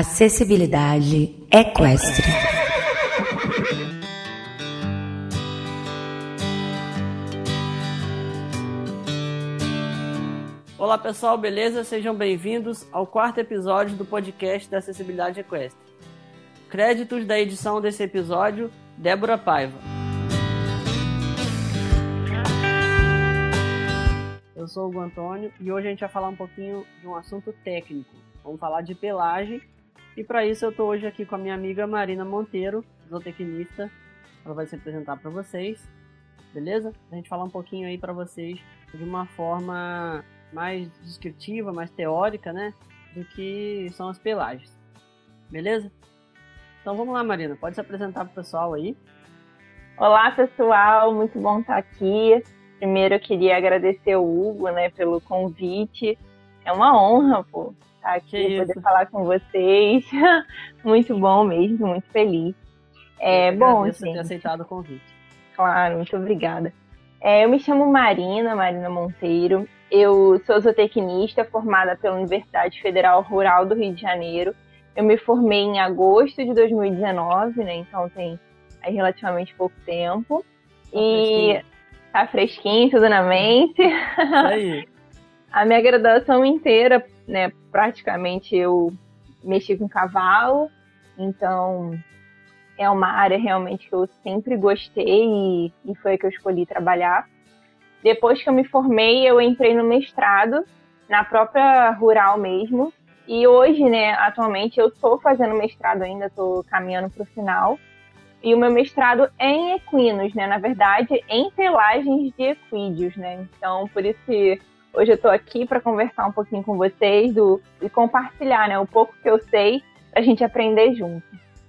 Acessibilidade equestre. Olá pessoal, beleza? Sejam bem-vindos ao quarto episódio do podcast da Acessibilidade Equestre. Créditos da edição desse episódio, Débora Paiva. Eu sou o Hugo Antônio e hoje a gente vai falar um pouquinho de um assunto técnico. Vamos falar de pelagem e para isso eu estou hoje aqui com a minha amiga Marina Monteiro, zootecnista. Ela vai se apresentar para vocês, beleza? A gente falar um pouquinho aí para vocês de uma forma mais descritiva, mais teórica, né? Do que são as pelagens. Beleza? Então vamos lá, Marina. Pode se apresentar para o pessoal aí. Olá, pessoal. Muito bom estar aqui. Primeiro eu queria agradecer o Hugo, né, pelo convite. É uma honra, pô, estar aqui, poder falar com vocês. muito bom mesmo, muito feliz. É, bom, gente. ter aceitado o convite. Claro, muito obrigada. É, eu me chamo Marina, Marina Monteiro. Eu sou zootecnista formada pela Universidade Federal Rural do Rio de Janeiro. Eu me formei em agosto de 2019, né? Então tem aí relativamente pouco tempo. Tá e fresquinho. tá fresquinho, tudo na mente. Aí. A minha graduação inteira, né, praticamente eu mexi com cavalo, então é uma área realmente que eu sempre gostei e, e foi a que eu escolhi trabalhar. Depois que eu me formei, eu entrei no mestrado, na própria rural mesmo, e hoje, né, atualmente, eu estou fazendo mestrado ainda, estou caminhando para o final. E o meu mestrado é em equinos, né? Na verdade, em pelagens de equídeos, né? Então, por isso que hoje eu estou aqui para conversar um pouquinho com vocês do, e compartilhar, né? O pouco que eu sei para a gente aprender junto.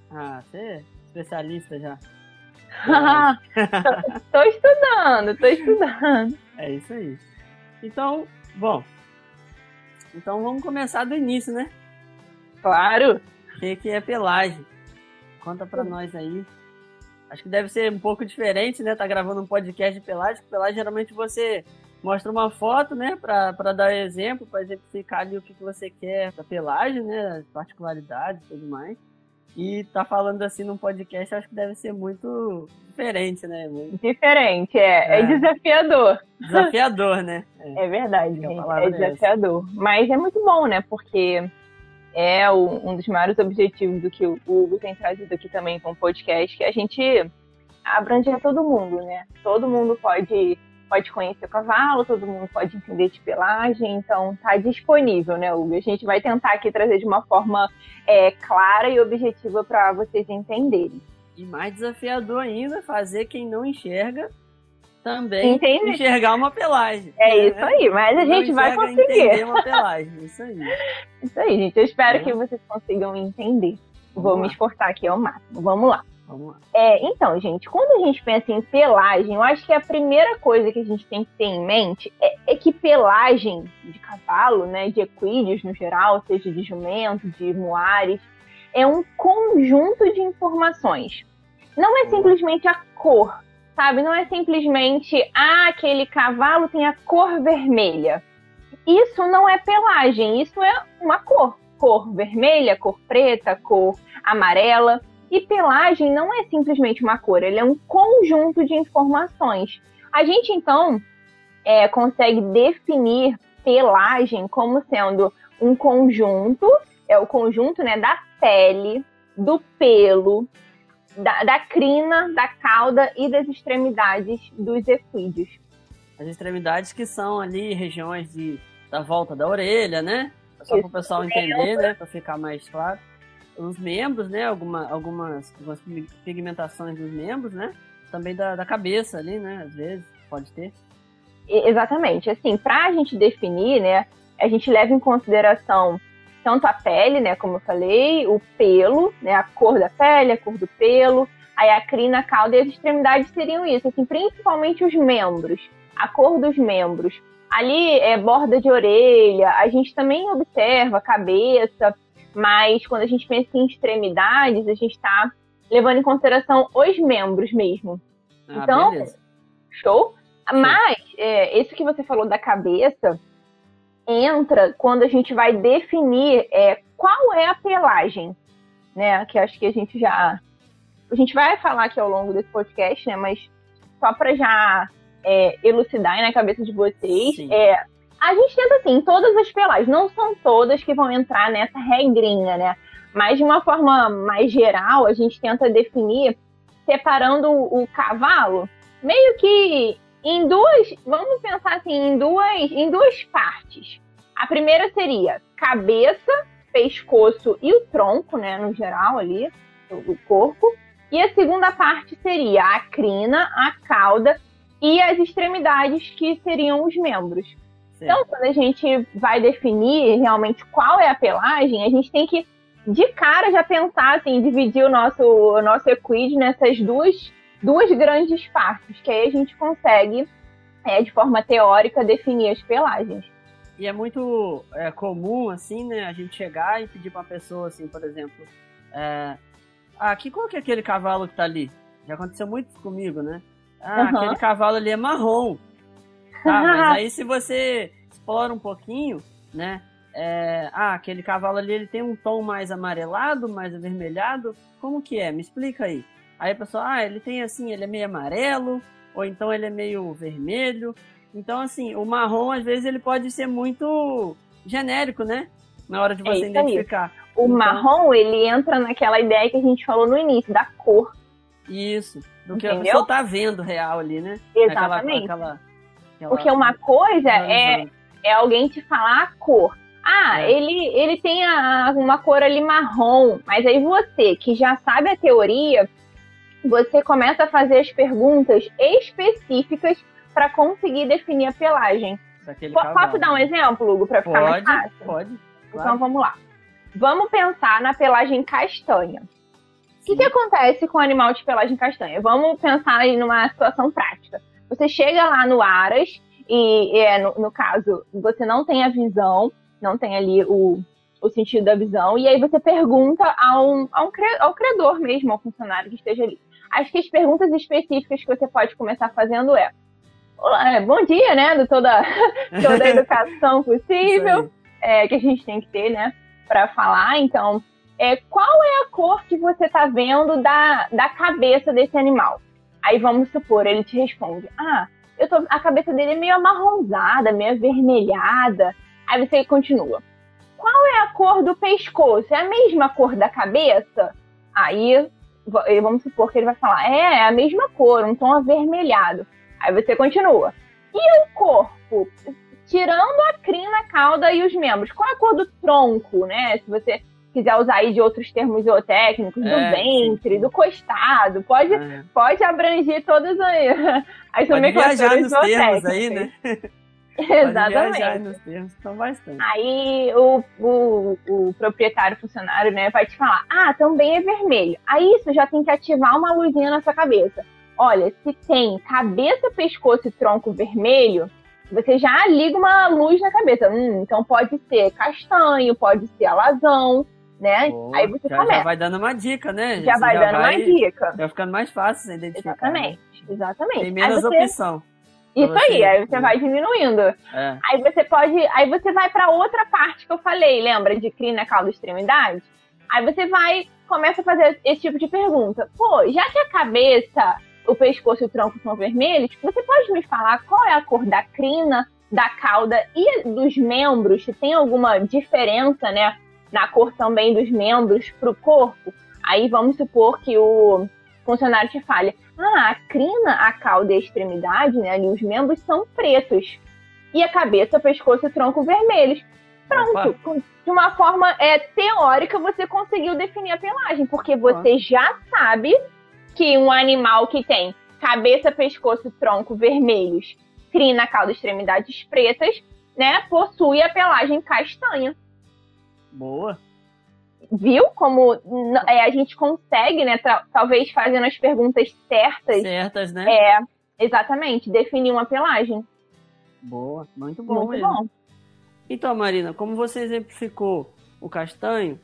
Ah, você é especialista já. tô, estudando, tô estudando. É isso aí. Então, bom. Então vamos começar do início, né? Claro. O que, que é pelagem? Conta pra nós aí. Acho que deve ser um pouco diferente, né? Tá gravando um podcast de pelagem. Pelagem geralmente você mostra uma foto, né? Pra dar exemplo, pra exemplificar ali o que, que você quer da pelagem, né? Particularidades e tudo mais. E tá falando assim num podcast, acho que deve ser muito diferente, né? Muito... Diferente, é. É, é desafiador. Desafiador, né? É, é verdade, gente. É desafiador. Essa. Mas é muito bom, né? Porque é o, um dos maiores objetivos do que o Hugo tem trazido aqui também com o podcast, que a gente abrange a todo mundo, né? Todo mundo pode pode conhecer o cavalo, todo mundo pode entender de pelagem, então tá disponível, né, Hugo? A gente vai tentar aqui trazer de uma forma é, clara e objetiva para vocês entenderem. E mais desafiador ainda, fazer quem não enxerga também Entendi. enxergar uma pelagem. É né? isso aí, mas a gente vai conseguir. Entender uma pelagem, isso aí. Isso aí, gente. Eu espero é. que vocês consigam entender. Vamos Vou lá. me esforçar aqui ao máximo. Vamos lá. Vamos lá. É, então, gente, quando a gente pensa em pelagem, eu acho que a primeira coisa que a gente tem que ter em mente é, é que pelagem de cavalo, né, de equídeos no geral, seja de jumento, de muares, é um conjunto de informações. Não é simplesmente a cor, sabe? Não é simplesmente, ah, aquele cavalo tem a cor vermelha. Isso não é pelagem, isso é uma cor. Cor vermelha, cor preta, cor amarela. E pelagem não é simplesmente uma cor, ele é um conjunto de informações. A gente, então, é, consegue definir pelagem como sendo um conjunto, é o conjunto né, da pele, do pelo, da, da crina, da cauda e das extremidades dos equídeos. As extremidades que são ali regiões de, da volta da orelha, né? Só para o pessoal entender, né? Para ficar mais claro os membros, né? Alguma, algumas, algumas pigmentações dos membros, né? Também da, da cabeça ali, né? Às vezes, pode ter. Exatamente. Assim, para a gente definir, né? A gente leva em consideração tanto a pele, né? Como eu falei, o pelo, né? A cor da pele, a cor do pelo, aí a crina, a cauda e as extremidades seriam isso. Assim, principalmente os membros, a cor dos membros. Ali é borda de orelha, a gente também observa a cabeça, mas quando a gente pensa em extremidades, a gente está levando em consideração os membros mesmo. Ah, então, beleza. show? Mas, é, esse que você falou da cabeça, entra quando a gente vai definir é, qual é a pelagem, né? Que acho que a gente já a gente vai falar aqui ao longo desse podcast, né? Mas só para já é, elucidar na cabeça de vocês, é, a gente tenta assim, todas as pelagens, não são todas que vão entrar nessa regrinha, né? Mas de uma forma mais geral, a gente tenta definir separando o cavalo meio que em duas, vamos pensar assim, em duas, em duas partes. A primeira seria cabeça, pescoço e o tronco, né, no geral ali, o corpo. E a segunda parte seria a crina, a cauda e as extremidades que seriam os membros. Então, quando a gente vai definir realmente qual é a pelagem, a gente tem que de cara já pensar assim, dividir o nosso, o nosso equid nessas duas duas grandes partes, que aí a gente consegue, é, de forma teórica, definir as pelagens. E é muito é, comum, assim, né, a gente chegar e pedir para uma pessoa, assim, por exemplo, é, ah, que qual que é aquele cavalo que tá ali? Já aconteceu muito comigo, né? Ah, uhum. aquele cavalo ali é marrom. Tá, mas aí se você explora um pouquinho, né? É, ah, aquele cavalo ali ele tem um tom mais amarelado, mais avermelhado. Como que é? Me explica aí. Aí a pessoa, ah, ele tem assim, ele é meio amarelo, ou então ele é meio vermelho. Então, assim, o marrom, às vezes, ele pode ser muito genérico, né? Na hora de você é identificar. O então, marrom, ele entra naquela ideia que a gente falou no início, da cor. Isso. Do que Entendeu? a pessoa tá vendo real ali, né? Exatamente. Aquela, aquela... Porque uma coisa é, é alguém te falar a cor. Ah, é. ele, ele tem a, uma cor ali marrom, mas aí você, que já sabe a teoria, você começa a fazer as perguntas específicas para conseguir definir a pelagem. Posso dar um exemplo, Hugo, para ficar pode, mais fácil? Pode. Claro. Então vamos lá. Vamos pensar na pelagem castanha. O que, que, acontece com o animal de pelagem castanha? Vamos pensar aí numa situação prática. Você chega lá no Aras e, é, no, no, caso, você não tem a visão, não tem ali o, o sentido da visão, e aí você pergunta ao, ao, ao criador mesmo, ao funcionário que esteja ali. Acho que as perguntas específicas que você pode começar fazendo é: Olá, é, bom dia, né? De toda, toda a educação possível é, que a gente tem que ter, né? Para falar. Então, é, qual é a cor que você está vendo da, da cabeça desse animal? Aí vamos supor, ele te responde: Ah, eu tô, a cabeça dele é meio amarronzada, meio avermelhada. Aí você continua. Qual é a cor do pescoço? É a mesma cor da cabeça? Aí vamos supor que ele vai falar, é, é a mesma cor, um tom avermelhado. Aí você continua. E o corpo? Tirando a crina, a cauda e os membros, qual é a cor do tronco, né? Se você quiser usar aí de outros termos zootécnicos, é, do ventre, sim. do costado, pode, é. pode abranger todas as, as nomenclaturas zootécnicas. aí, né? Exatamente. termos, então. Aí o, o, o proprietário, funcionário, né, vai te falar: ah, também é vermelho. Aí isso já tem que ativar uma luzinha na sua cabeça. Olha, se tem cabeça, pescoço e tronco vermelho, você já liga uma luz na cabeça. Hum, então pode ser castanho, pode ser alazão, né? Pô, Aí você já, começa. Já vai dando uma dica, né? Já vai já dando vai, uma dica. Vai ficando mais fácil você identificar. Exatamente, né? exatamente. Tem menos você... opção. Isso aí, aí você vai diminuindo. É. Aí você pode. Aí você vai para outra parte que eu falei, lembra? De crina, cauda extremidade? Aí você vai, começa a fazer esse tipo de pergunta. Pô, já que a cabeça, o pescoço e o tronco são vermelhos, você pode me falar qual é a cor da crina, da cauda e dos membros? Se tem alguma diferença, né? Na cor também dos membros pro corpo? Aí vamos supor que o funcionário te fale, ah, a crina, a cauda e a extremidade, né, ali os membros são pretos. E a cabeça, o pescoço e o tronco vermelhos. Pronto, Opa. de uma forma é, teórica você conseguiu definir a pelagem, porque você já sabe que um animal que tem cabeça, pescoço e tronco vermelhos, crina, cauda e extremidades pretas, né, possui a pelagem castanha. Boa viu como é, a gente consegue, né, talvez fazendo as perguntas certas. Certas, né? É, exatamente, definir uma pelagem. Boa, muito bom muito mesmo. Bom. Então, Marina, como você exemplificou o castanho,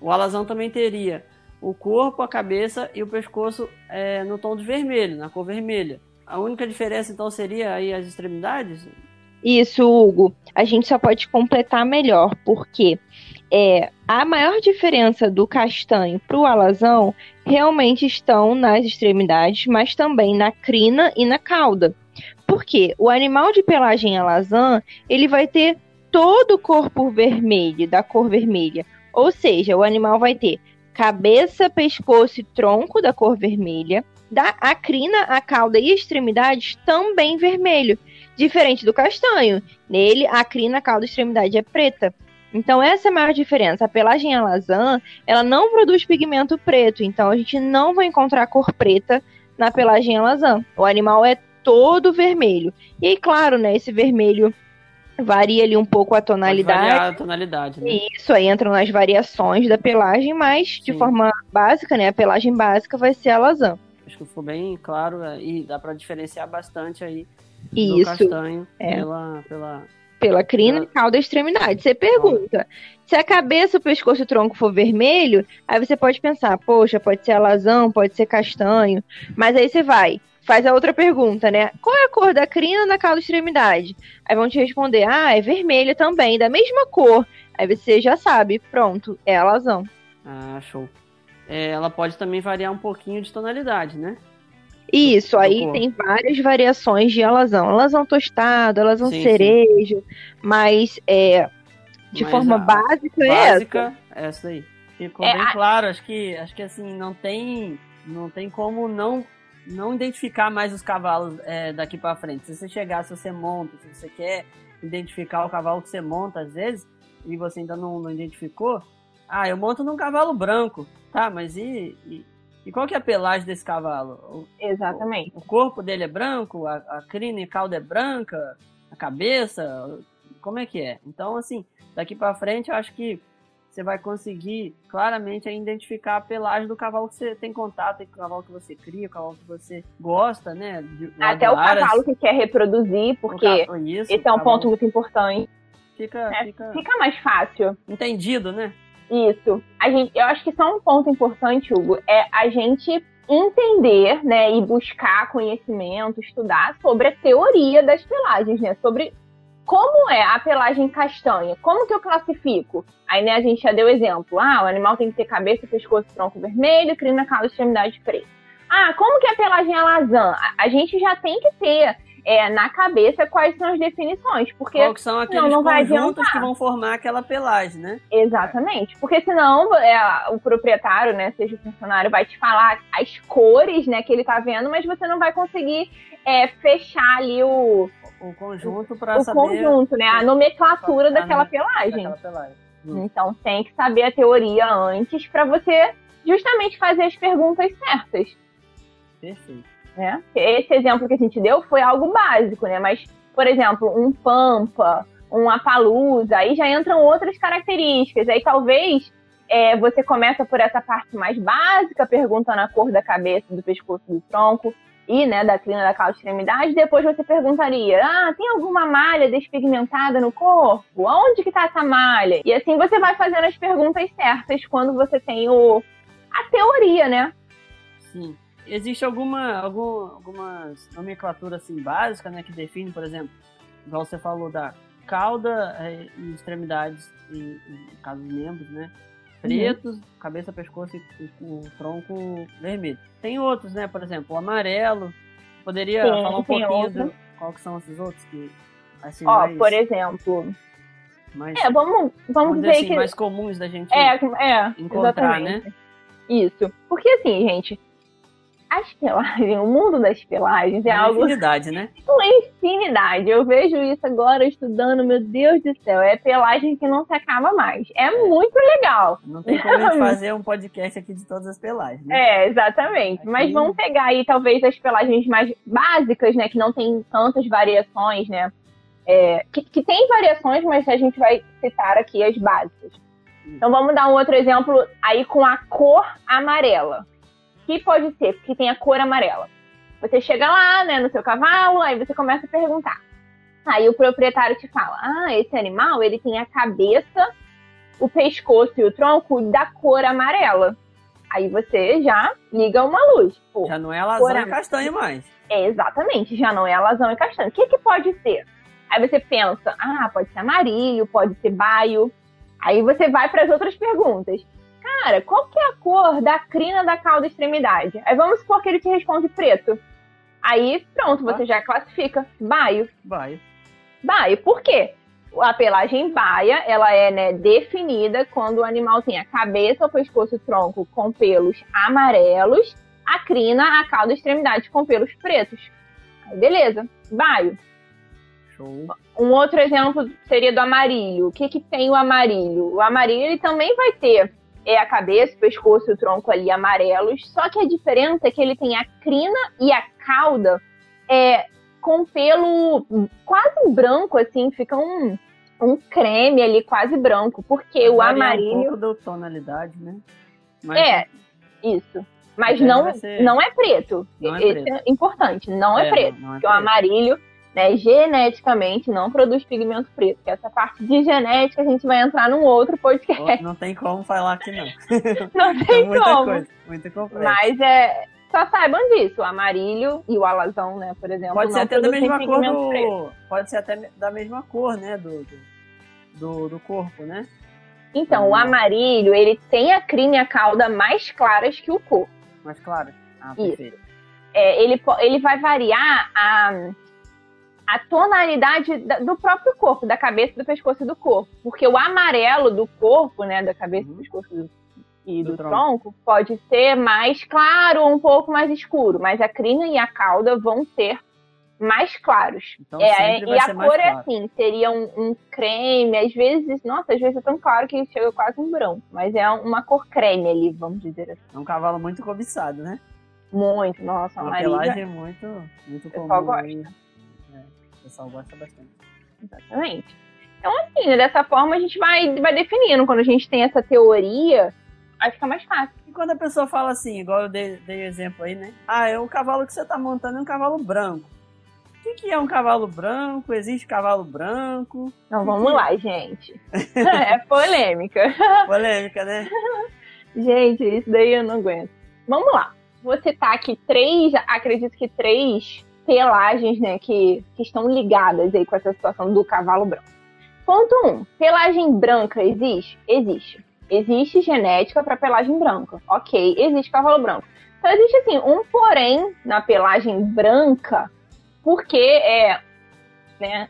o alazão também teria o corpo, a cabeça e o pescoço é, no tom de vermelho, na cor vermelha. A única diferença, então, seria aí as extremidades? Isso, Hugo. A gente só pode completar melhor, porque é, a maior diferença do castanho para o alazão realmente estão nas extremidades, mas também na crina e na cauda. Porque o animal de pelagem alazã, ele vai ter todo o corpo vermelho, da cor vermelha. Ou seja, o animal vai ter cabeça, pescoço e tronco da cor vermelha, da a crina, a cauda e extremidades também vermelho, diferente do castanho. Nele, a crina, a cauda e extremidade é preta. Então essa é a maior diferença. A pelagem alazã, ela não produz pigmento preto, então a gente não vai encontrar cor preta na pelagem alazã. O animal é todo vermelho. E aí, claro, né, esse vermelho varia ali um pouco a tonalidade. A tonalidade, né? Isso aí entram nas variações da pelagem, mas Sim. de forma básica, né, a pelagem básica vai ser alazã. Acho que ficou bem claro é, e dá para diferenciar bastante aí Isso, castanho é. pela, pela pela crina, pela... cauda e extremidade. Você pergunta, se a cabeça, o pescoço e o tronco for vermelho, aí você pode pensar, poxa, pode ser alazão, pode ser castanho, mas aí você vai, faz a outra pergunta, né? Qual é a cor da crina na cauda extremidade? Aí vão te responder, ah, é vermelha também, da mesma cor. Aí você já sabe, pronto, é alazão. Ah, show. É, ela pode também variar um pouquinho de tonalidade, né? Isso, aí tem várias variações de alazão. Alazão tostado, alazão sim, cerejo, sim. mas é, de mas forma básica, básica é essa. essa aí. Ficou é, bem a... claro, acho que, acho que assim, não tem, não tem como não não identificar mais os cavalos é, daqui para frente. Se você chegar, se você monta, se você quer identificar o cavalo que você monta, às vezes, e você ainda não, não identificou, ah, eu monto num cavalo branco, tá? Mas e, e, e qual que é a pelagem desse cavalo? Exatamente. O, o, corpo dele é branco, a, a crina e cauda é branca, a cabeça, como é que é? Então, assim, daqui para frente, eu acho que você vai conseguir claramente identificar a pelagem do cavalo que você tem contato, o cavalo que você cria, o cavalo que você gosta, né? De, Até o cavalo que quer reproduzir, porque. Isso, esse é um ponto muito importante. Fica, é, fica... fica mais fácil. Entendido, né? Isso. A gente, eu acho que só um ponto importante, Hugo, é a gente entender, né, e buscar conhecimento, estudar sobre a teoria das pelagens, né, sobre como é a pelagem castanha, como que eu classifico? Aí, né, a gente já deu exemplo, ah, o animal tem que ter cabeça, pescoço, tronco vermelho, crina, cauda, extremidade preta. Ah, como que é a pelagem alazã? A, a gente já tem que ter é, na cabeça quais são as definições. Porque Qual são aqueles não vai conjuntos que vão formar aquela pelagem, né? Exatamente. Porque senão é, o proprietário, né, seja o funcionário, vai te falar as cores né, que ele tá vendo, mas você não vai conseguir é, fechar ali o. O conjunto para saber. O conjunto, né? A nomenclatura daquela, pelagem. daquela pelagem. Então tem que saber a teoria antes para você justamente fazer as perguntas certas. Perfeito né? Esse exemplo que a gente deu foi algo básico, né? Mas, por exemplo, um pampa, um apalusa, aí já entram outras características. Aí talvez é, você começa por essa parte mais básica, perguntando a cor da cabeça, do pescoço, do tronco e, né, da crina da cauda extremidade. Depois você perguntaria, ah, tem alguma malha despigmentada no corpo? Aonde que tá essa malha? E assim você vai fazendo as perguntas certas quando você tem o a teoria, né? Sim existe alguma, algum, algumas nomenclaturas assim básicas, né, que define, por exemplo, igual você falou da cauda é, e extremidades e, e caso membros, né, pretos, uhum. cabeça, pescoço e, o tronco vermelho. Tem outros, né, por exemplo, o amarelo. Poderia Sim, falar um pouquinho do, qual que são esses outros que assim, Ó, mais... por exemplo, mais, é, vamos, vamos, vamos dizer assim, que mais comuns da gente é, é, encontrar, né? exatamente. né? Isso. Porque assim, gente, as pelagens, o mundo das pelagens é uma algo. Infinidade, né? Uma infinidade. Eu vejo isso agora estudando, meu Deus do céu. É pelagem que não se acaba mais. É muito legal. Não tem como a gente fazer um podcast aqui de todas as pelagens. Né? É, exatamente. Aqui... Mas vamos pegar aí, talvez, as pelagens mais básicas, né? Que não tem tantas variações, né? É, que, que tem variações, mas a gente vai citar aqui as básicas. Então vamos dar um outro exemplo aí com a cor amarela que pode ser que tem a cor amarela. Você chega lá, né, no seu cavalo, aí você começa a perguntar. Aí o proprietário te fala: "Ah, esse animal, ele tem a cabeça, o pescoço e o tronco da cor amarela". Aí você já liga uma luz. Pô, já não é alazão e castanho mais. É, exatamente, já não é alazão e castanho. O que, que pode ser? Aí você pensa, ah, pode ser amarillo, pode ser baio. Aí você vai para as outras perguntas. Cara, qual que é a cor da crina da cauda extremidade? Aí vamos supor que ele te responde preto. Aí, pronto, você ah. já classifica. Baio. Baio. Baio. Por quê? A pelagem baia, ela é né, definida quando o animal tem a cabeça, o pescoço e o tronco com pelos amarelos, a crina, a cauda e extremidade com pelos pretos. Aí, beleza. Baio. Show. Um outro exemplo seria do amarilho. O que, que tem o amarilho? O amarilho ele também vai ter é a cabeça, o pescoço e o tronco ali amarelos, só que a diferença é que ele tem a crina e a cauda é, com pelo quase branco, assim, fica um, um creme ali quase branco, porque o amarilho... um pouco da tonalidade, né? Mas... É, isso. Mas não, ser... não é preto. Não é Esse preto. é importante, não é, é preto. Não, não é porque preto. o amarelho né, geneticamente não produz pigmento preto. Que essa parte de genética a gente vai entrar num outro podcast. Não tem como falar aqui não. Não tem muita como. Coisa, muita complexo. Mas é. Só saibam disso, o amarilho e o alazão, né, por exemplo. Pode ser até da mesma cor do. preto. Pode ser até da mesma cor, né? Do, do, do, corpo, né? Então, o Hum. amarilho, ele tem a crina e a cauda mais claras que o corpo. Mas claro. Ah, perfeito. É, ele, ele vai variar a, a tonalidade da- do próprio corpo, da cabeça, do pescoço e do corpo. Porque o amarelo do corpo, né, da cabeça, do Uhum. pescoço do- e Do do, tronco. tronco. pode ser mais claro ou um pouco mais escuro. Mas a crina e a cauda vão ser mais claros. Então É, e a cor é claro. assim, seria um, um creme, às vezes, nossa, às vezes é tão claro que chega quase um branco, mas é uma cor creme ali, vamos dizer assim. É um cavalo muito cobiçado, né? Muito, nossa, Uma amarilha. pelagem muito, muito comum. gosta. aí. É, o pessoal gosta bastante. Exatamente. Então, assim, né, dessa forma a gente vai, vai definindo. Quando a gente tem essa teoria, aí fica mais fácil. E quando a pessoa fala assim, igual eu dei, dei exemplo aí, né? Ah, é o cavalo que você tá montando é um cavalo branco. O que, que é um cavalo branco? Existe cavalo branco? Então, vamos lá, gente. é polêmica. Polêmica, né? Gente, isso daí eu não aguento. Vamos lá. Vou citar aqui três, acredito que três pelagens, né, que, que estão ligadas aí com essa situação do cavalo branco. Ponto 1. Um, pelagem branca existe? Existe. Existe genética para pelagem branca. Ok, existe cavalo branco. Então existe assim, um porém na pelagem branca, porque é, né,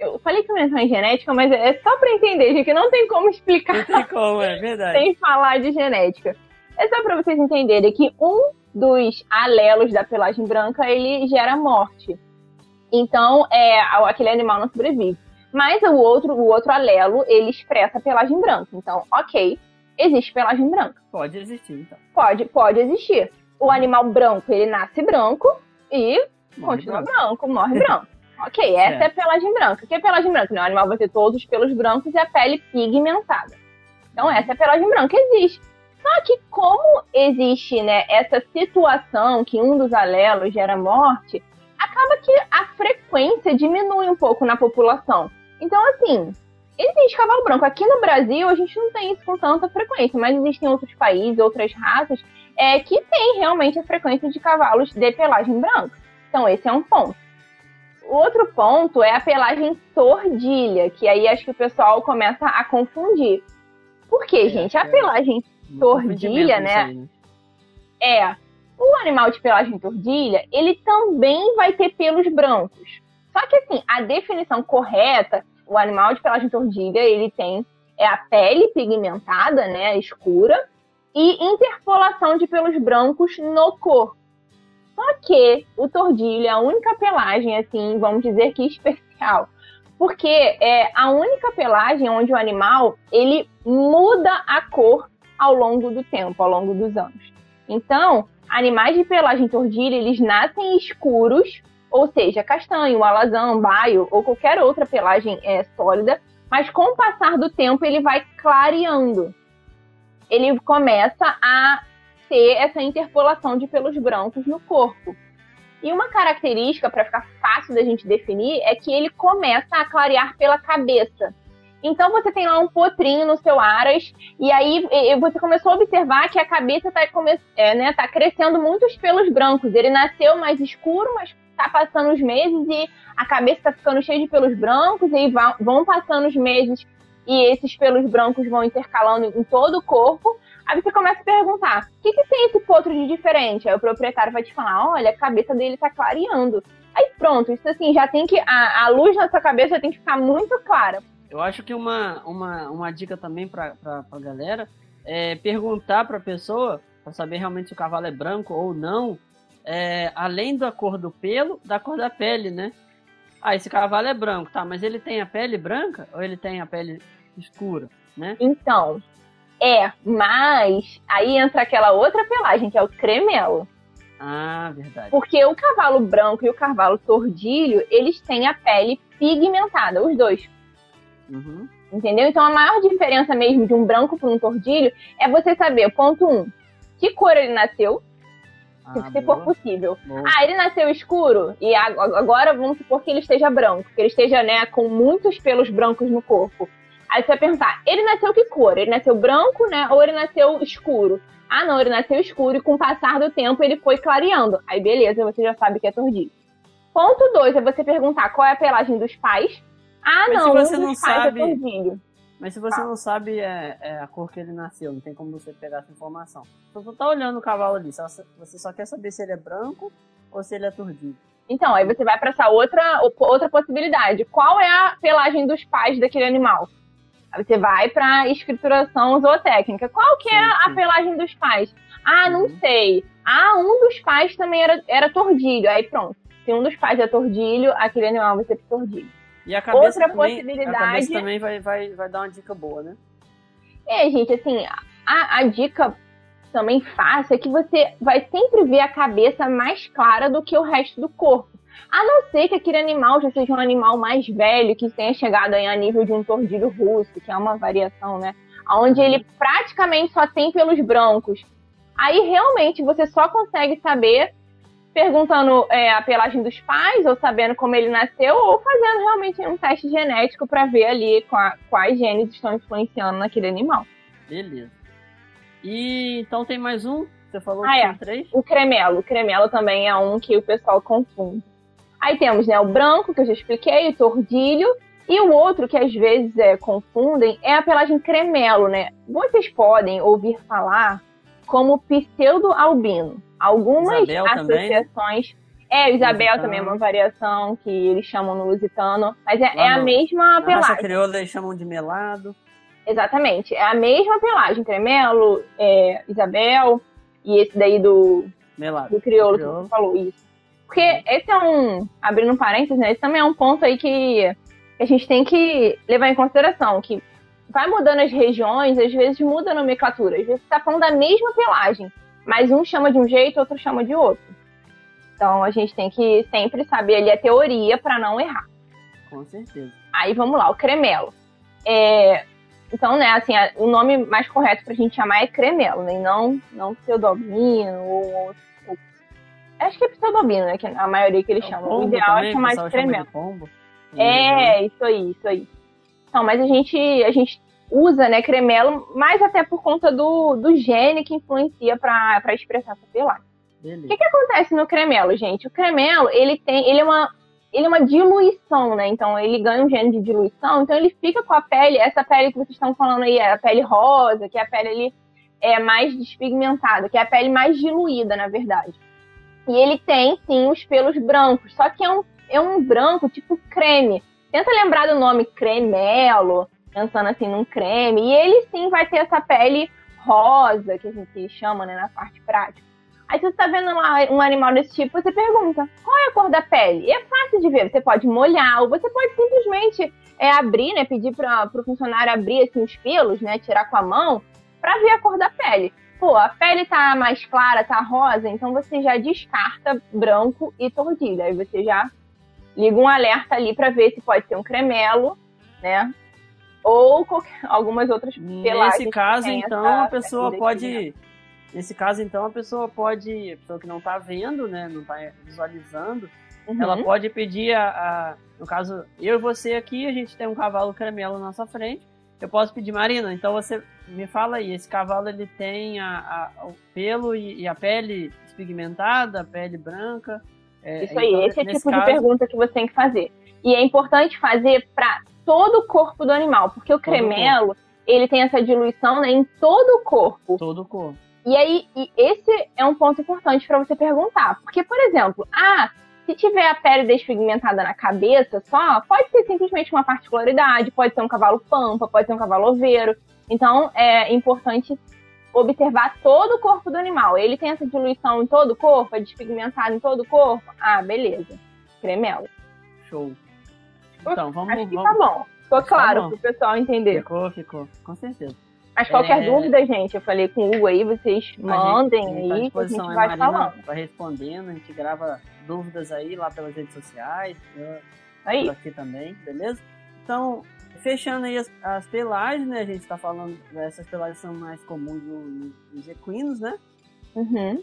eu falei que não entrar em genética, mas é só para entender, gente, que não tem como explicar Não tem como, é verdade. sem falar de genética. É só para vocês entenderem que um dos alelos da pelagem branca ele gera morte. Então, é, aquele animal não sobrevive. Mas o outro, o outro alelo, ele expressa pelagem branca. Então, ok, existe pelagem branca. Pode existir, então. Pode, pode existir. O animal branco, ele nasce branco e Morre continua branco. branco, morre branco. Ok, essa é a pelagem branca. O que é pelagem branca? Né? O animal vai ter todos os pelos brancos e a pele pigmentada. Então, essa é a pelagem branca. Existe. Só que como existe né, essa situação que um dos alelos gera morte, acaba que a frequência diminui um pouco na população. Então, assim, existe cavalo branco. Aqui no Brasil, a gente não tem isso com tanta frequência, mas existem outros países, outras raças, é, que tem realmente a frequência de cavalos de pelagem branca. Então, esse é um ponto. O outro ponto é a pelagem tordilha, que aí acho que o pessoal começa a confundir. Por quê, É, gente? A é. pelagem Tordilha, né? aí, é. O animal de pelagem tordilha, ele também vai ter pelos brancos. Só que assim, a definição correta, o animal de pelagem tordilha, ele tem é a pele pigmentada, né, escura, e interpolação de pelos brancos no corpo. Só que o tordilho é a única pelagem, assim, vamos dizer que especial. Porque é a única pelagem onde o animal, ele muda a cor ao longo do tempo, ao longo dos anos. Então, animais de pelagem tordilha, eles nascem escuros, ou seja, castanho, alazão, baio ou qualquer outra pelagem é, sólida, mas com o passar do tempo ele vai clareando. Ele começa a ter essa interpolação de pelos brancos no corpo. E uma característica, para ficar fácil da gente definir, é que ele começa a clarear pela cabeça. Então você tem lá um potrinho no seu aras, e aí você começou a observar que a cabeça está é, né, tá crescendo muitos pelos brancos. Ele nasceu mais escuro, mas tá passando os meses e a cabeça tá ficando cheia de pelos brancos, e vão passando os meses e esses pelos brancos vão intercalando em todo o corpo. Aí você começa a perguntar: o que, que tem esse potro de diferente? Aí o proprietário vai te falar: olha, a cabeça dele tá clareando. Aí pronto, isso assim, já tem que. A, a luz na sua cabeça tem que ficar muito clara. Eu acho que uma, uma, uma dica também pra, pra, pra galera é perguntar pra pessoa, pra saber realmente se o cavalo é branco ou não, é, além da cor do pelo, da cor da pele, né? Ah, esse cavalo é branco, tá, mas ele tem a pele branca ou ele tem a pele escura, né? Então, é, mas aí entra aquela outra pelagem, que é o cremelo. Ah, verdade. Porque o cavalo branco e o cavalo tordilho, eles têm a pele pigmentada, os dois. Uhum. Entendeu? Então a maior diferença mesmo de um branco para um tordilho é você saber, ponto um, que cor ele nasceu, ah, se boa. for possível. Boa. Ah, ele nasceu escuro e agora vamos supor que ele esteja branco, que ele esteja né, com muitos pelos brancos no corpo. Aí você vai perguntar, ele nasceu que cor? Ele nasceu branco, né? Ou ele nasceu escuro? Ah, não, ele nasceu escuro e com o passar do tempo ele foi clareando. Aí beleza, você já sabe que é tordilho. Ponto 2 é você perguntar qual é a pelagem dos pais. Ah, Mas não, se você não sabe, é. Mas se você ah. não sabe é, é, a cor que ele nasceu, não tem como você pegar essa informação. Então você tá olhando o cavalo ali, você só quer saber se ele é branco ou se ele é tordilho. Então, aí você vai para essa outra, outra possibilidade. Qual é a pelagem dos pais daquele animal? Você vai para escrituração zootécnica. Qual que é a pelagem dos pais? Ah, não uhum. sei. Ah, um dos pais também era, era tordilho. Aí pronto. Se um dos pais é tordilho, aquele animal vai ser tordilho. E a cabeça Outra também, possibilidade. A cabeça também vai, vai, vai dar uma dica boa, né? É, gente, assim, a, a dica também fácil é que você vai sempre ver a cabeça mais clara do que o resto do corpo. A não ser que aquele animal já seja um animal mais velho, que tenha chegado aí a nível de um tordilho russo, que é uma variação, né? Onde ele praticamente só tem pelos brancos. Aí realmente você só consegue saber perguntando é, a pelagem dos pais, ou sabendo como ele nasceu, ou fazendo realmente um teste genético para ver ali quais genes estão influenciando naquele animal. Beleza. E então tem mais um? Você falou ah, é. três? O cremelo. O cremelo também é um que o pessoal confunde. Aí temos né, o branco, que eu já expliquei, o tordilho, e o outro que às vezes é, confundem é a pelagem cremelo, né? Vocês podem ouvir falar como pseudo-albino. Algumas Isabel associações. Também. É, o Isabel Lusitano. também é uma variação que eles chamam no lusitano. Mas é, é a mesma pelagem. Na crioula eles chamam de melado. Exatamente. É a mesma pelagem. Cremelo, é, Isabel e esse daí do, melado. do crioulo, crioulo. que você falou isso. Porque esse é um, abrindo um parênteses, né? Esse também é um ponto aí que a gente tem que levar em consideração, que vai mudando as regiões, às vezes muda a nomenclatura. Às vezes você tá falando da mesma pelagem, mas um chama de um jeito, outro chama de outro. Então a gente tem que sempre saber ali a teoria para não errar. Com certeza. Aí vamos lá, o cremelo. É, então, né, assim, o nome mais correto pra gente chamar é cremelo, né? E não, não pseudobino ou Acho que é pseudobino, né? Que a maioria que eles é chamam. O ideal também, é chamar de tremendo. É, isso aí, isso aí. Então, mas a gente, a gente usa, né, cremelo, mais até por conta do, do gene que influencia para expressar essa pelagem. O que, que acontece no cremelo, gente? O cremelo, ele tem, ele é uma ele é uma diluição, né? Então ele ganha um gene de diluição, então ele fica com a pele, essa pele que vocês estão falando aí, é a pele rosa, que é a pele ali é mais despigmentada, que é a pele mais diluída, na verdade. E ele tem, sim, os pelos brancos. Só que é um, é um branco tipo creme. Tenta lembrar do nome cremelo, pensando assim num creme. E ele sim vai ter essa pele rosa, que a gente chama, né, na parte prática. Aí você está vendo um animal desse tipo, você pergunta, qual é a cor da pele? E é fácil de ver, você pode molhar, ou você pode simplesmente é, abrir, né, pedir para o funcionário abrir assim, os pelos, né, tirar com a mão, para ver a cor da pele pô, a pele tá mais clara, tá rosa, então você já descarta branco e tordilha. Aí você já liga um alerta ali para ver se pode ser um cremelo, né? Ou qualquer, algumas outras pelagens. Nesse caso, então, essa, a pessoa pode. Nesse caso, então, a pessoa pode. A pessoa que não tá vendo, né? Não tá visualizando. Uhum. Ela pode pedir a, a, No caso, eu e você aqui, a gente tem um cavalo cremelo na nossa frente eu posso pedir, Marina, então você me fala aí, esse cavalo ele tem a, a o pelo e, e, a pele despigmentada, a pele branca, É, Isso aí, então, esse é o tipo caso... de pergunta que você tem que fazer. E é importante fazer para todo o corpo do animal, porque o cremelo, ele tem essa diluição né, em todo o corpo. Todo o corpo. E aí, e esse é um ponto importante para você perguntar. Porque, por exemplo, ah, se tiver a pele despigmentada na cabeça só, pode ser simplesmente uma particularidade, pode ser um cavalo pampa, pode ser um cavalo oveiro. Então, é importante observar todo o corpo do animal. Ele tem essa diluição em todo o corpo, é despigmentado em todo o corpo? Ah, beleza. Cremelo. Show. Então, vamos... Acho que tá vamos... tá bom. Ficou tá claro tá pro pessoal entender. Ficou, ficou. Com certeza. Mas qualquer é... dúvida, gente, eu falei com o Hugo aí, vocês mandem gente, aí, tá a gente vai Marina falando. Vai respondendo, a gente grava dúvidas aí lá pelas redes sociais, aí. por aqui também, beleza? Então, fechando aí as, as pelagens, né, a gente tá falando, essas pelagens são mais comuns nos equinos, né? Uhum.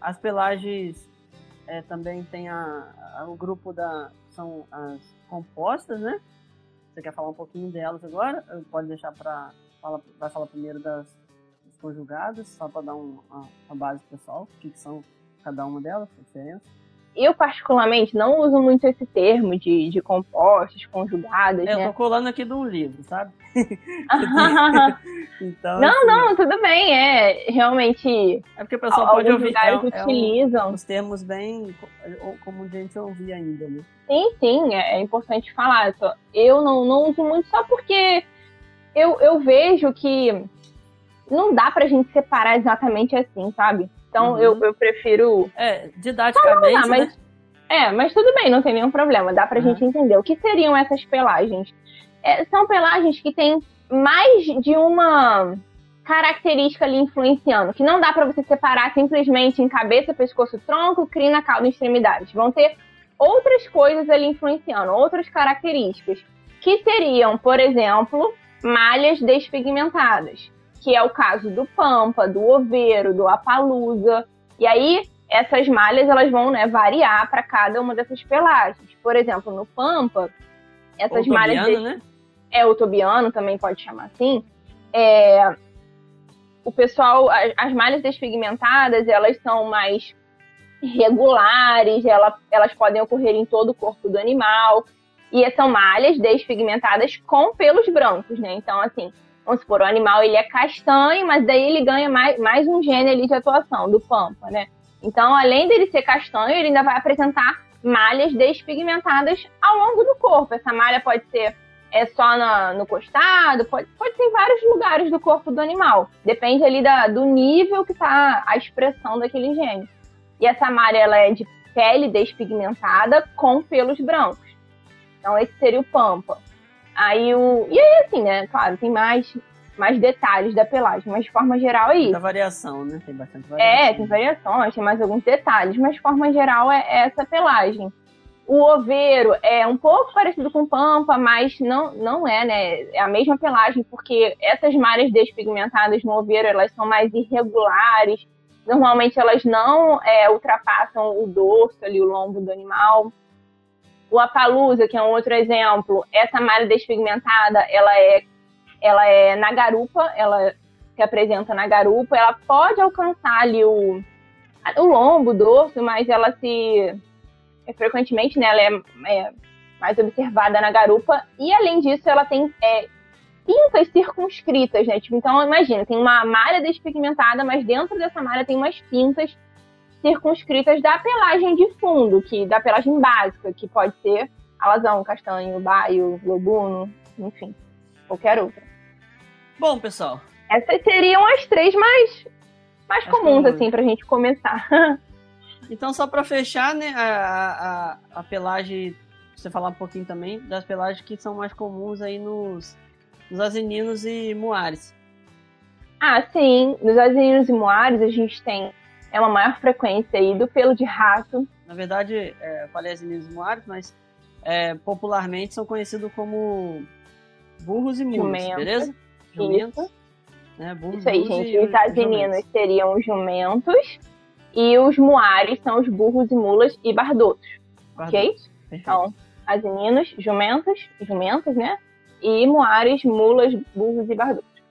As pelagens é, também tem a, a, o grupo da, são as compostas, né? Você quer falar um pouquinho delas agora? Pode deixar para fala, vai falar primeiro das, das conjugadas, só para dar um, uma, uma, base pessoal, o que, que são cada uma delas, a diferença. Eu, particularmente, não uso muito esse termo de, de compostos, conjugadas. É, né? Eu tô colando aqui de um livro, sabe? então, não, assim, não, tudo bem. É realmente. É porque o pessoal pode ouvir. É, utilizam. É um, os termos bem como a gente ouvir ainda, né? Sim, sim, é, é importante falar. Eu não, não uso muito só porque eu, eu vejo que não dá pra gente separar exatamente assim, sabe? Então uhum. eu, eu prefiro. É, didaticamente. Ah, mas, né? É, mas tudo bem, não tem nenhum problema. Dá pra uhum. gente entender. O que seriam essas pelagens? É, são pelagens que têm mais de uma característica ali influenciando, que não dá para você separar simplesmente em cabeça, pescoço, tronco, crina, cauda e extremidades. Vão ter outras coisas ali influenciando, outras características, que seriam, por exemplo, malhas despigmentadas, que é o caso do pampa, do oveiro, do apalusa. E aí essas malhas elas vão né, variar para cada uma dessas pelagens. Por exemplo, no pampa, essas malhas de... né? é o tobiano também pode chamar assim. É... o pessoal, as malhas despigmentadas, elas são mais regulares, ela, elas podem ocorrer em todo o corpo do animal. E são malhas despigmentadas com pelos brancos, né? Então, assim, vamos supor, o animal ele é castanho, mas daí ele ganha mais, mais um gene ali de atuação, do pampa, né? Então, além dele ser castanho, ele ainda vai apresentar malhas despigmentadas ao longo do corpo. Essa malha pode ser é só na, no costado, pode, pode ser em vários lugares do corpo do animal. Depende ali da, do nível que está a expressão daquele gene. E essa malha ela é de pele despigmentada com pelos brancos. Então esse seria o pampa. Aí o. E aí, assim, né? Claro, tem mais, mais detalhes da pelagem, mas de forma geral é isso. Muita variação, né? Tem bastante variação. É, tem variações, tem mais alguns detalhes, mas de forma geral é, é essa pelagem. O oveiro é um pouco parecido com pampa, mas não, não é, né? É a mesma pelagem, porque essas malhas despigmentadas no oveiro, elas são mais irregulares. Normalmente elas não é, ultrapassam o dorso ali, o lombo do animal. O apalusa, que é um outro exemplo, essa malha despigmentada, ela é, ela é na garupa, ela se apresenta na garupa, ela pode alcançar ali o, o lombo, o dorso, mas ela se é, frequentemente, né, ela é, é, mais observada na garupa, e além disso, ela tem é, pintas circunscritas, né? Tipo, então, imagina, tem uma malha despigmentada, mas dentro dessa malha tem umas pintas circunscritas da pelagem de fundo, que da pelagem básica, que pode ser alazão, castanho, baio, lobuno, enfim, qualquer outra. Bom, pessoal. Essas seriam as três mais, mais comuns, comum. assim, pra gente começar. Então, só para fechar, né, a, a, a pelagem, você falar um pouquinho também das pelagens que são mais comuns aí nos, nos asininos e muares. Ah, sim. Nos asininos e muares a gente tem é uma maior frequência aí do pelo de rato. Na verdade, é, eu falei asininos e muares, mas é, popularmente são conhecidos como burros e mulas, beleza? Jumentos. Isso. Né, burros, Isso aí, gente. Os asininos seriam os jumentos e os muares são os burros e mulas e bardotos. Ok? Então, asininos, jumentos, jumentas, né? E muares, mulas, burros e bardotos.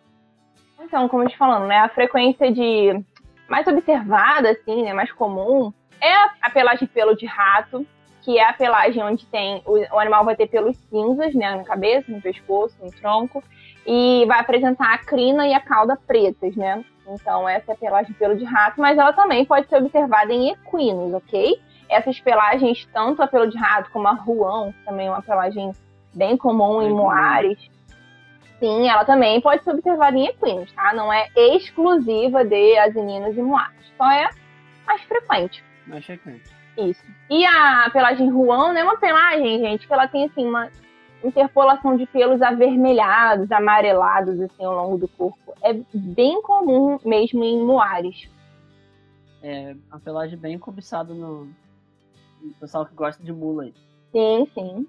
Então, como eu te falando, né? A frequência de mais observada, assim, né? Mais comum, é a pelagem pelo de rato, que é a pelagem onde tem o, o, animal vai ter pelos cinzas, né, na cabeça, no pescoço, no tronco, e vai apresentar a crina e a cauda pretas, né? Então essa é a pelagem pelo de rato, mas ela também pode ser observada em equinos, ok? Essas pelagens, tanto a pelo de rato como a ruão, que também é uma pelagem bem comum em moares, sim, ela também pode ser observada em equinos, tá? Não é exclusiva de asininos e moares, só é mais frequente. Mais frequente. Isso. E a pelagem ruão né, é uma pelagem, gente, que ela tem assim uma interpolação de pelos avermelhados, amarelados assim ao longo do corpo. É bem comum mesmo em moares. É uma pelagem bem cobiçada no, no pessoal que gosta de mula aí. Sim, sim.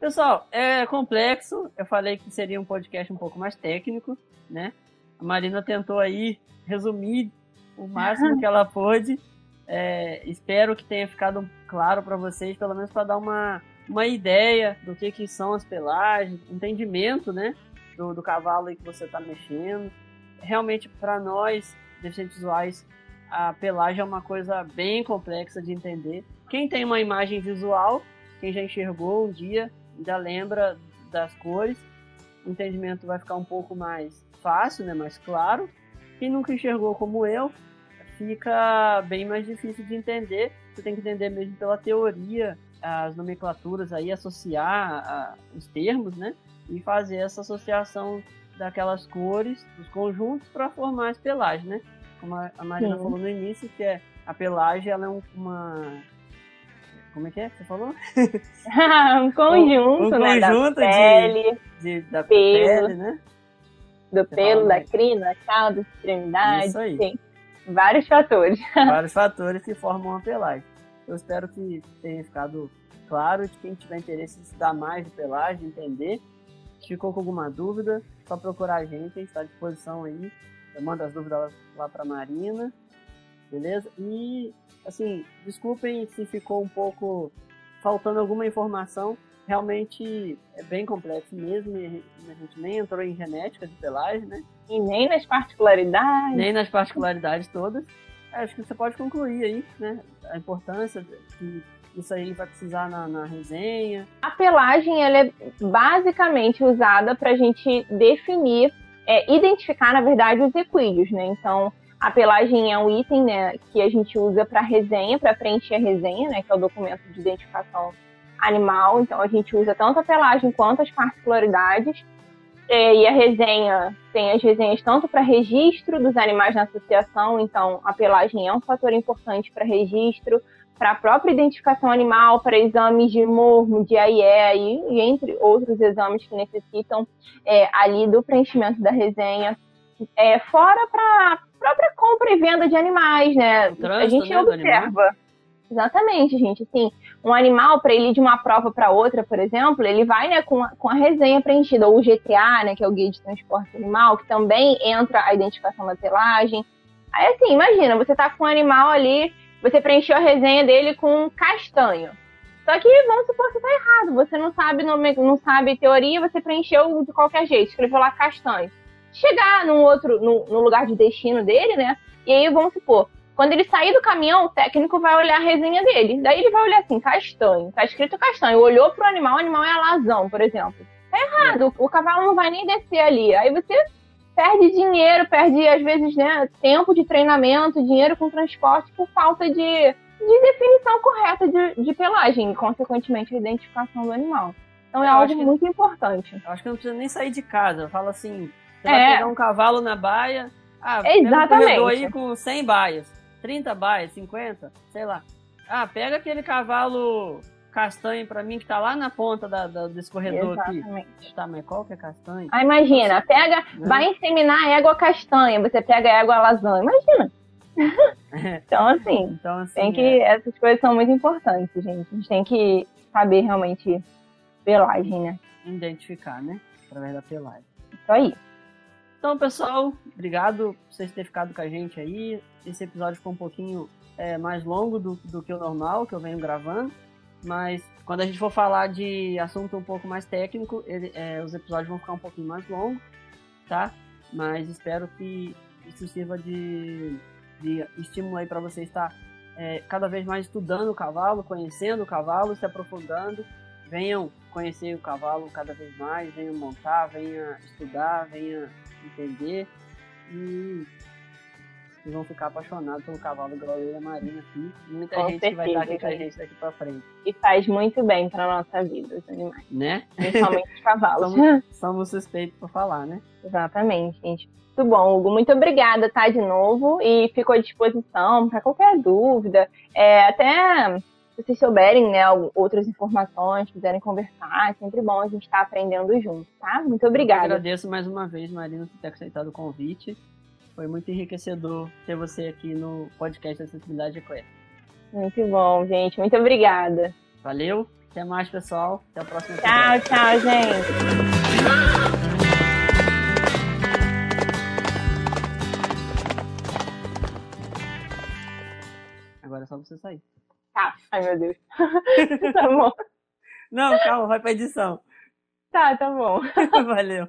Pessoal, é complexo. Eu falei que seria um podcast um pouco mais técnico, né? A Marina tentou aí resumir o máximo que ela pôde. É, espero que tenha ficado claro para vocês, pelo menos para dar uma, uma ideia do que, que são as pelagens, entendimento né, do, do cavalo aí que você está mexendo. Realmente, para nós, deficientes visuais, a pelagem é uma coisa bem complexa de entender. Quem tem uma imagem visual, quem já enxergou um dia, já lembra das cores, o entendimento vai ficar um pouco mais fácil, né, mais claro. Quem nunca enxergou como eu, fica bem mais difícil de entender. Você tem que entender mesmo pela teoria as nomenclaturas aí, associar os termos, né? E fazer essa associação daquelas cores, dos conjuntos, para formar as pelagens, né? Como a, Marina Sim. falou no início, que é a pelagem, ela é uma como é que é que você falou? um conjunto, um, um né? Conjunto da pele, de, de, da pelo, pele, né? Do você pelo, da crina, da cauda, extremidade. Isso aí. Sim. Vários fatores. Vários fatores que formam uma pelagem. Eu espero que tenha ficado claro. De quem tiver interesse em estudar mais de pelagem, entender, ficou com alguma dúvida, só procurar a gente, a gente está à disposição aí. Eu mando as dúvidas lá, lá para Marina, beleza? E, assim, desculpem se ficou um pouco faltando alguma informação. Realmente é bem complexo mesmo, a gente nem entrou em genética de pelagem, né? E nem nas particularidades. Nem nas particularidades todas. Acho que você pode concluir aí, né? A importância que isso aí vai precisar na, na resenha. A pelagem ela é basicamente usada para a gente definir, é, identificar, na verdade, os equídeos, né? Então, a pelagem é um item né, que a gente usa para resenha, para preencher a resenha, né? Que é o documento de identificação animal. Então, a gente usa tanto a pelagem quanto as particularidades é, e a resenha tem as resenhas tanto para registro dos animais na associação, então a pelagem é um fator importante para registro, para a própria identificação animal, para exames de morro, de AIE e entre outros exames que necessitam é, ali do preenchimento da resenha. É, fora para a própria compra e venda de animais, né? a gente né, observa. Exatamente, gente. Assim, um animal, para ele ir de uma prova para outra, por exemplo, ele vai né, com, a, com a resenha preenchida, ou o GTA, né, que é o Guia de Transporte Animal, que também entra a identificação da pelagem. Aí, assim, imagina, você tá com um animal ali, você preencheu a resenha dele com castanho. Só que, vamos supor que tá errado, você não sabe, não sabe teoria, você preencheu de qualquer jeito, escreveu lá castanho. Chegar num outro, no, no lugar de destino dele, né, e aí, vamos supor, quando ele sair do caminhão, o técnico vai olhar a resenha dele. Daí ele vai olhar assim, castanho. Tá escrito castanho. Olhou pro animal, o animal é alazão, por exemplo. Tá errado. O, cavalo não vai nem descer ali. Aí você perde dinheiro, perde, às vezes, né, tempo de treinamento, dinheiro com transporte por falta de, de definição correta de, de pelagem e, consequentemente, a identificação do animal. Então é eu algo muito importante. Eu acho que não precisa nem sair de casa. Fala assim, você é. vai pegar um cavalo na baia, ah, Exatamente. um aí com 100 baias. 30 baias, 50, sei lá. Ah, pega aquele cavalo castanho para mim que tá lá na ponta da, da, desse corredor Exatamente. aqui. Tá, mas qual que é castanho? Ah, imagina, pega, vai inseminar a égua castanha, você pega a égua lasanha, imagina. então, assim, então, assim tem que, é. essas coisas são muito importantes, gente. A gente tem que saber realmente pelagem, né? Identificar, né? Através da pelagem. Isso aí. Então, pessoal, obrigado por vocês terem ficado com a gente aí. Esse episódio ficou um pouquinho é, mais longo do, do que o normal, que eu venho gravando. Mas quando a gente for falar de assunto um pouco mais técnico, ele, é, os episódios vão ficar um pouquinho mais longos, tá? Mas espero que isso sirva de, de estímulo aí para você estar é, cada vez mais estudando o cavalo, conhecendo o cavalo, se aprofundando. Venham conhecer o cavalo cada vez mais, venham montar, venham estudar, venham entender e vão ficar apaixonados pelo cavalo igual eu e a Marina aqui. Muita Com gente que vai estar aqui certeza, com a gente. daqui pra frente. E faz muito bem pra nossa vida, os animais. Né? Principalmente os cavalos. Somos, somos suspeitos pra falar, né? Exatamente, gente. Muito bom, Hugo. Muito obrigada, tá? De novo. E ficou à disposição para qualquer dúvida. É, até se vocês souberem, né, outras informações, quiserem conversar, é sempre bom a gente estar aprendendo junto, tá? Muito Eu obrigada. agradeço mais uma vez, Marina, por ter aceitado o convite. Foi muito enriquecedor ter você aqui no podcast Acessibilidade Equestre. Muito bom, gente. Muito obrigada. Valeu, até mais, pessoal. Até o próximo Tchau, episódio. tchau, gente. Agora é só você sair. Tá. Ai, meu Deus. tá bom. Não, calma, vai pra edição. Tá, tá bom. Valeu.